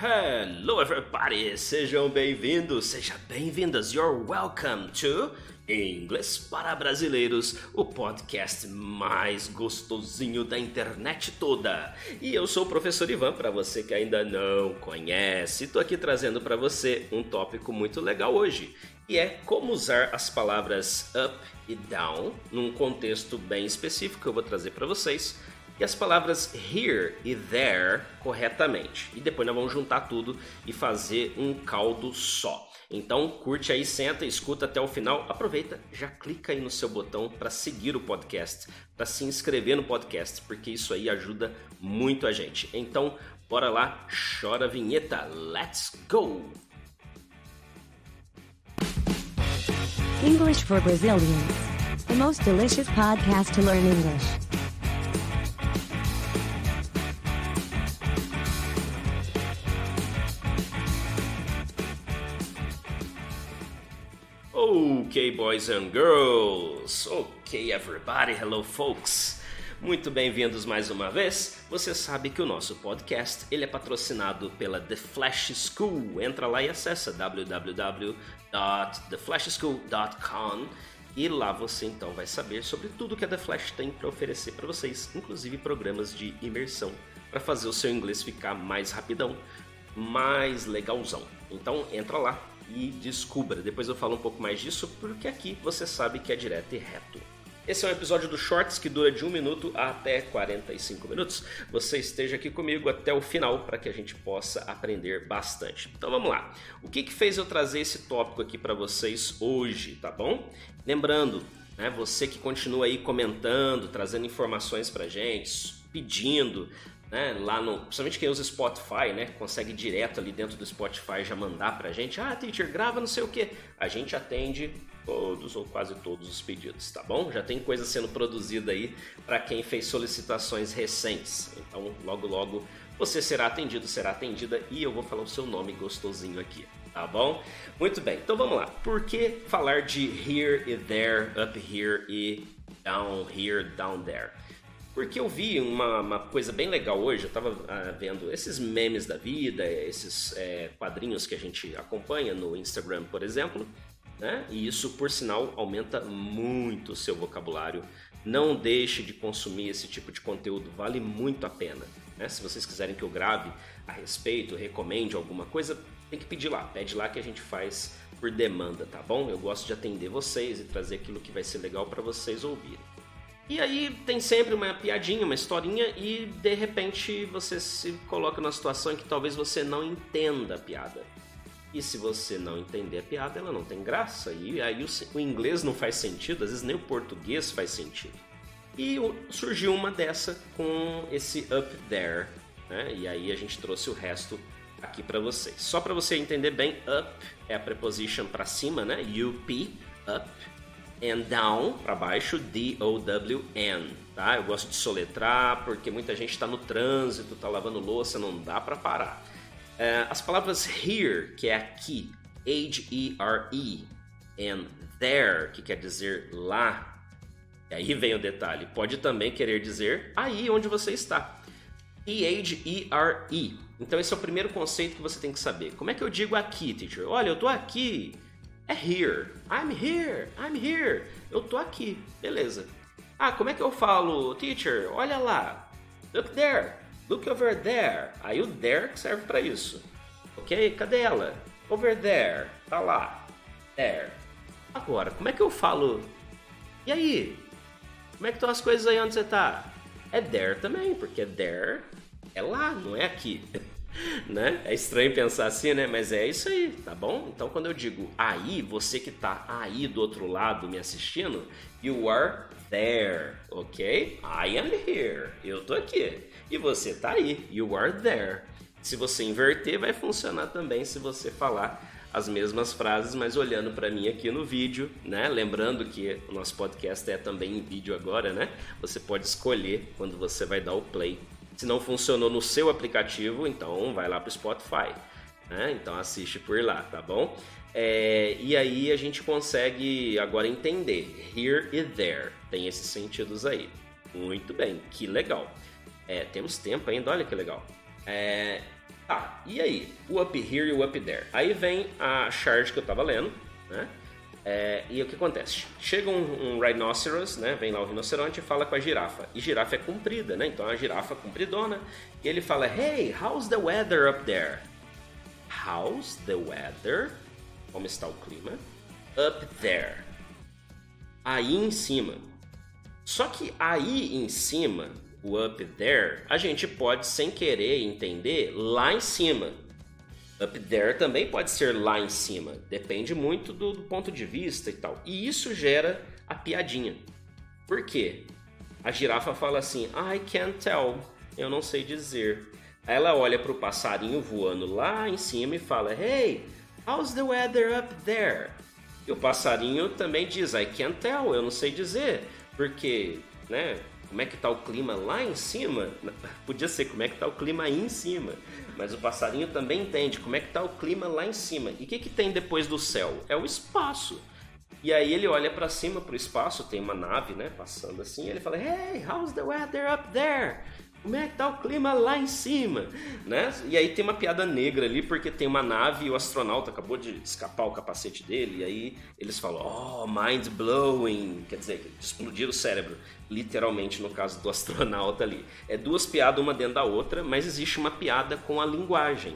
Hello everybody, sejam bem-vindos, sejam bem-vindas. You're welcome to Inglês para Brasileiros, o podcast mais gostosinho da internet toda. E eu sou o professor Ivan, para você que ainda não conhece. Estou aqui trazendo para você um tópico muito legal hoje, e é como usar as palavras up e down num contexto bem específico que eu vou trazer para vocês e as palavras here e there corretamente. E depois nós vamos juntar tudo e fazer um caldo só. Então curte aí, senta, escuta até o final, aproveita, já clica aí no seu botão para seguir o podcast, para se inscrever no podcast, porque isso aí ajuda muito a gente. Então, bora lá, chora a vinheta, let's go! English for Brazilians. The most delicious podcast to learn English. Ok, boys and girls. Ok, everybody. Hello, folks. Muito bem-vindos mais uma vez. Você sabe que o nosso podcast ele é patrocinado pela The Flash School. Entra lá e acessa www.theflashschool.com e lá você então vai saber sobre tudo que a The Flash tem para oferecer para vocês, inclusive programas de imersão para fazer o seu inglês ficar mais rapidão, mais legalzão. Então entra lá e descubra. Depois eu falo um pouco mais disso, porque aqui você sabe que é direto e reto. Esse é um episódio do Shorts que dura de 1 minuto até 45 minutos. Você esteja aqui comigo até o final para que a gente possa aprender bastante. Então vamos lá. O que, que fez eu trazer esse tópico aqui para vocês hoje, tá bom? Lembrando, né, você que continua aí comentando, trazendo informações para gente, pedindo, né, lá no, principalmente quem usa Spotify, né, consegue direto ali dentro do Spotify já mandar pra gente, ah, teacher, grava não sei o que, a gente atende todos ou quase todos os pedidos, tá bom? Já tem coisa sendo produzida aí para quem fez solicitações recentes, então logo logo você será atendido, será atendida e eu vou falar o seu nome gostosinho aqui, tá bom? Muito bem, então vamos lá. Por que falar de here e there, up here e down here, down there? Porque eu vi uma, uma coisa bem legal hoje, eu estava ah, vendo esses memes da vida, esses é, quadrinhos que a gente acompanha no Instagram, por exemplo, né? E isso, por sinal, aumenta muito o seu vocabulário. Não deixe de consumir esse tipo de conteúdo, vale muito a pena. Né? Se vocês quiserem que eu grave a respeito, recomende alguma coisa, tem que pedir lá. Pede lá que a gente faz por demanda, tá bom? Eu gosto de atender vocês e trazer aquilo que vai ser legal para vocês ouvirem. E aí tem sempre uma piadinha, uma historinha e de repente você se coloca numa situação em que talvez você não entenda a piada. E se você não entender a piada, ela não tem graça. E aí o, inglês não faz sentido, às vezes nem o português faz sentido. E surgiu uma dessa com esse up there, né? E aí a gente trouxe o resto aqui para vocês. Só para você entender bem, up é a preposition para cima, né? UP, up and down para baixo, D-O-W-N, tá? Eu gosto de soletrar porque muita gente está no trânsito, está lavando louça, não dá para parar. É, as palavras here, que é aqui, H-E-R-E, and there, que quer dizer lá, e aí vem o detalhe, pode também querer dizer aí onde você está. E-H-E-R-E. Então esse é o primeiro conceito que você tem que saber. Como é que eu digo aqui, teacher? Olha, eu tô aqui é here. I'm here. I'm here. Eu tô aqui. Beleza. Ah, como é que eu falo, teacher? Olha lá. Look there. Look over there. Aí o there serve para isso. Ok? Cadê ela? Over there. Tá lá. There. Agora, como é que eu falo? E aí? Como é que estão as coisas aí onde você tá? É there também, porque there é lá, não é aqui. né? É estranho pensar assim, né? Mas é isso aí, tá bom? Então quando eu digo aí, você que tá aí do outro lado me assistindo, you are there, ok? I am here, eu tô aqui. E você tá aí, you are there. Se você inverter, vai funcionar também se você falar as mesmas frases, mas olhando para mim aqui no vídeo, né? Lembrando que o nosso podcast é também em vídeo agora, né? Você pode escolher quando você vai dar o play se não funcionou no seu aplicativo, então vai lá para o Spotify. Né? Então assiste por lá, tá bom? É, e aí a gente consegue agora entender here e there. Tem esses sentidos aí. Muito bem, que legal. É, temos tempo ainda, olha que legal. É, Tá, e aí? O up here e o up there. Aí vem a charge que eu tava lendo, né? É, e o que acontece? Chega um, um rhinoceros, né? Vem lá o rinoceronte e fala com a girafa. E girafa é comprida, né? Então a girafa compridona. E ele fala: Hey, how's the weather up there? How's the weather? Como está o clima? Up there. Aí em cima. Só que aí em cima, o up there, a gente pode sem querer entender lá em cima. Up there também pode ser lá em cima, depende muito do, do ponto de vista e tal. E isso gera a piadinha. Por quê? A girafa fala assim: I can't tell, eu não sei dizer. Ela olha para o passarinho voando lá em cima e fala: Hey, how's the weather up there? E o passarinho também diz: I can't tell, eu não sei dizer, porque, né? Como é que tá o clima lá em cima? Podia ser como é que tá o clima aí em cima. Mas o passarinho também entende como é que tá o clima lá em cima. E o que, que tem depois do céu? É o espaço. E aí ele olha para cima pro espaço, tem uma nave, né, passando assim, e ele fala: "Hey, how's the weather up there?" Como é que tá o clima lá em cima, né? E aí tem uma piada negra ali porque tem uma nave e o astronauta acabou de escapar o capacete dele e aí eles falam: "Oh, mind blowing", quer dizer, explodir o cérebro, literalmente no caso do astronauta ali. É duas piadas uma dentro da outra, mas existe uma piada com a linguagem,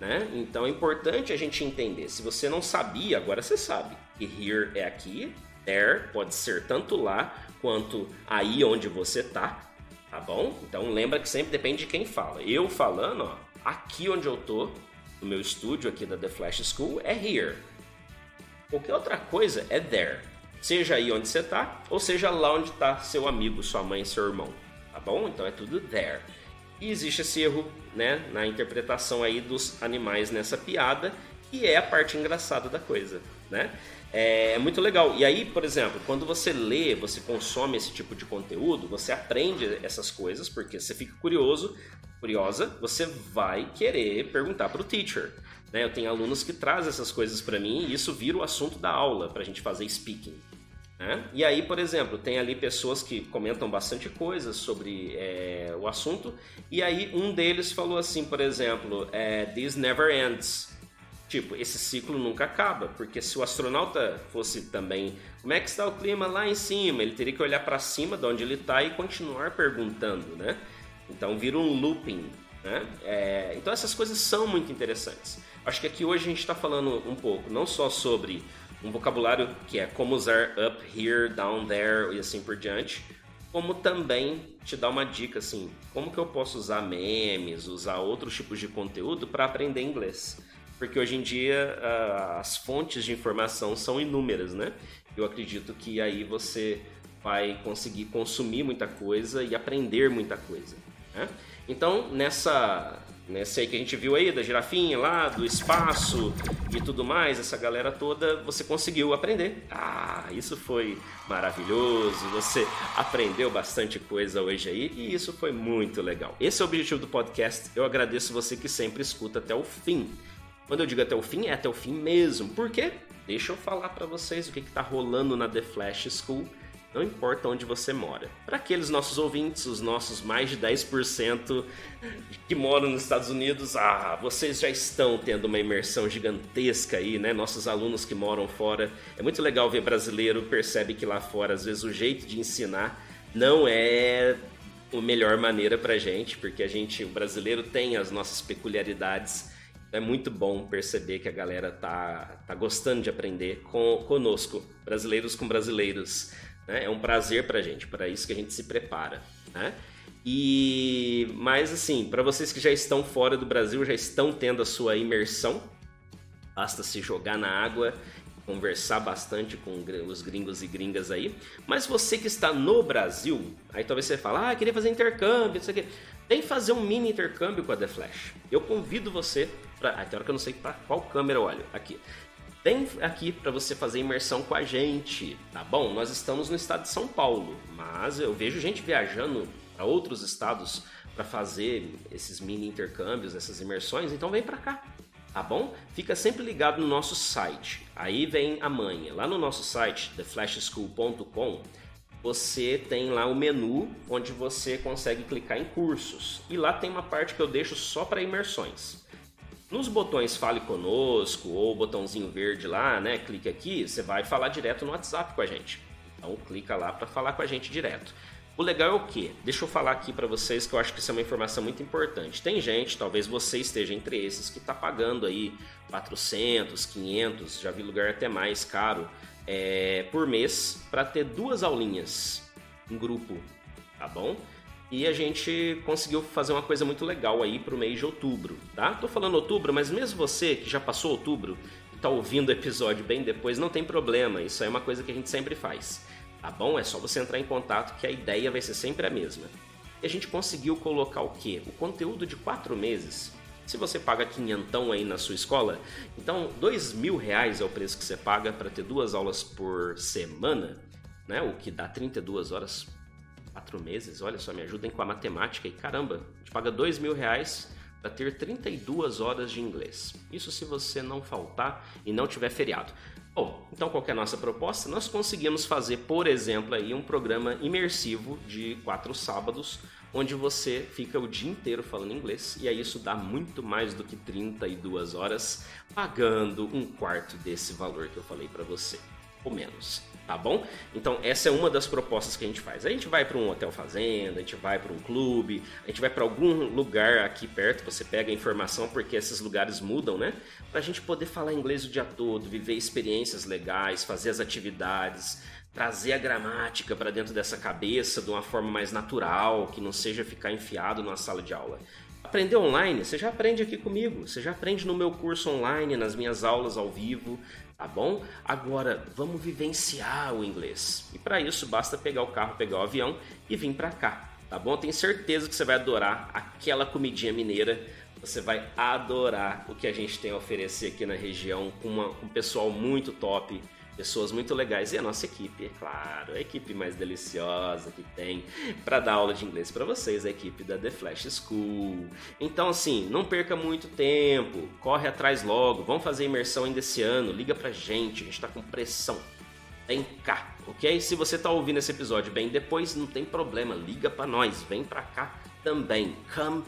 né? Então é importante a gente entender. Se você não sabia, agora você sabe que here é aqui, there pode ser tanto lá quanto aí onde você tá, tá bom? Então lembra que sempre depende de quem fala. Eu falando, ó, aqui onde eu tô, no meu estúdio aqui da The Flash School, é here. Qualquer outra coisa é there. Seja aí onde você tá, ou seja lá onde tá seu amigo, sua mãe, seu irmão. Tá bom? Então é tudo there. E existe esse erro, né, na interpretação aí dos animais nessa piada, que é a parte engraçada da coisa, né? É muito legal. E aí, por exemplo, quando você lê, você consome esse tipo de conteúdo, você aprende essas coisas porque você fica curioso, curiosa, você vai querer perguntar para o teacher. Né? Eu tenho alunos que trazem essas coisas para mim e isso vira o assunto da aula para a gente fazer speaking. Né? E aí, por exemplo, tem ali pessoas que comentam bastante coisas sobre é, o assunto e aí um deles falou assim, por exemplo, é, "This never ends". Tipo, esse ciclo nunca acaba, porque se o astronauta fosse também, como é que está o clima lá em cima? Ele teria que olhar para cima de onde ele está e continuar perguntando, né? Então vira um looping, né? É, então essas coisas são muito interessantes. Acho que aqui hoje a gente está falando um pouco, não só sobre um vocabulário que é como usar up, here, down, there e assim por diante, como também te dar uma dica assim, como que eu posso usar memes, usar outros tipos de conteúdo para aprender inglês porque hoje em dia uh, as fontes de informação são inúmeras, né? Eu acredito que aí você vai conseguir consumir muita coisa e aprender muita coisa. Né? Então, nessa, nessa aí que a gente viu aí, da girafinha lá, do espaço e tudo mais, essa galera toda, você conseguiu aprender. Ah, isso foi maravilhoso, você aprendeu bastante coisa hoje aí e isso foi muito legal. Esse é o objetivo do podcast. Eu agradeço você que sempre escuta até o fim. Quando eu digo até o fim, é até o fim mesmo. Por quê? Deixa eu falar para vocês o que está rolando na The Flash School, não importa onde você mora. Para aqueles nossos ouvintes, os nossos mais de 10% que moram nos Estados Unidos, ah, vocês já estão tendo uma imersão gigantesca aí, né? Nossos alunos que moram fora. É muito legal ver brasileiro, percebe que lá fora, às vezes, o jeito de ensinar não é a melhor maneira pra gente, porque a gente, o brasileiro, tem as nossas peculiaridades é muito bom perceber que a galera tá, tá gostando de aprender com, conosco, brasileiros com brasileiros. Né? É um prazer pra gente, para isso que a gente se prepara. Né? E mas assim, para vocês que já estão fora do Brasil, já estão tendo a sua imersão, basta se jogar na água, conversar bastante com os gringos e gringas aí. Mas você que está no Brasil, aí talvez você fale, ah, queria fazer intercâmbio, isso aqui. Vem fazer um mini intercâmbio com a The Flash. Eu convido você para. Ah, tem hora que eu não sei para qual câmera eu olho. Aqui. Vem aqui para você fazer imersão com a gente, tá bom? Nós estamos no estado de São Paulo, mas eu vejo gente viajando para outros estados para fazer esses mini intercâmbios, essas imersões, então vem para cá, tá bom? Fica sempre ligado no nosso site. Aí vem a manha. Lá no nosso site, theflashschool.com, você tem lá o menu onde você consegue clicar em cursos. E lá tem uma parte que eu deixo só para imersões. Nos botões Fale Conosco ou botãozinho verde lá, né? Clique aqui, você vai falar direto no WhatsApp com a gente. Então clica lá para falar com a gente direto. O legal é o que? Deixa eu falar aqui para vocês que eu acho que isso é uma informação muito importante. Tem gente, talvez você esteja entre esses, que está pagando aí 400, 500, já vi lugar até mais caro, é, por mês para ter duas aulinhas em grupo, tá bom? E a gente conseguiu fazer uma coisa muito legal aí para o mês de outubro, tá? Tô falando outubro, mas mesmo você que já passou outubro e tá ouvindo o episódio bem depois, não tem problema, isso é uma coisa que a gente sempre faz tá bom? É só você entrar em contato que a ideia vai ser sempre a mesma. E a gente conseguiu colocar o quê? O conteúdo de quatro meses. Se você paga quinhentão aí na sua escola, então dois mil reais é o preço que você paga para ter duas aulas por semana, né? O que dá 32 horas, quatro meses. Olha só, me ajudem com a matemática e caramba, a gente paga dois mil reais para ter 32 horas de inglês. Isso se você não faltar e não tiver feriado. Bom, então qual é a nossa proposta? Nós conseguimos fazer, por exemplo, aí um programa imersivo de quatro sábados, onde você fica o dia inteiro falando inglês, e aí isso dá muito mais do que 32 horas, pagando um quarto desse valor que eu falei para você, ou menos tá bom? Então essa é uma das propostas que a gente faz. A gente vai para um hotel fazenda, a gente vai para um clube, a gente vai para algum lugar aqui perto, você pega a informação porque esses lugares mudam, né? Para a gente poder falar inglês o dia todo, viver experiências legais, fazer as atividades, trazer a gramática para dentro dessa cabeça de uma forma mais natural, que não seja ficar enfiado numa sala de aula. Aprender online, você já aprende aqui comigo, você já aprende no meu curso online, nas minhas aulas ao vivo, tá bom? Agora vamos vivenciar o inglês. E para isso basta pegar o carro, pegar o avião e vir para cá, tá bom? Tenho certeza que você vai adorar aquela comidinha mineira. Você vai adorar o que a gente tem a oferecer aqui na região com uma, um pessoal muito top pessoas muito legais e a nossa equipe, é claro, a equipe mais deliciosa que tem para dar aula de inglês para vocês, a equipe da The Flash School. Então, assim, não perca muito tempo, corre atrás logo, vamos fazer imersão ainda esse ano, liga pra gente, a gente tá com pressão. Vem cá, ok? Se você tá ouvindo esse episódio bem depois, não tem problema, liga para nós, vem pra cá também. Come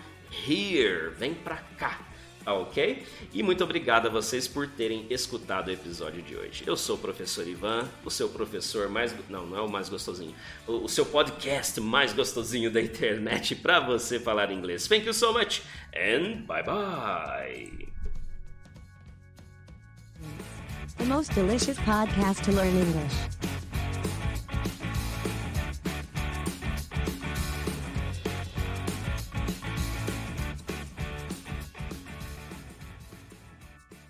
here, vem pra cá. Tá ok? E muito obrigado a vocês por terem escutado o episódio de hoje. Eu sou o professor Ivan, o seu professor mais. Não, não é o mais gostosinho. O, o seu podcast mais gostosinho da internet para você falar inglês. Thank you so much and bye bye. The most delicious podcast to learn English.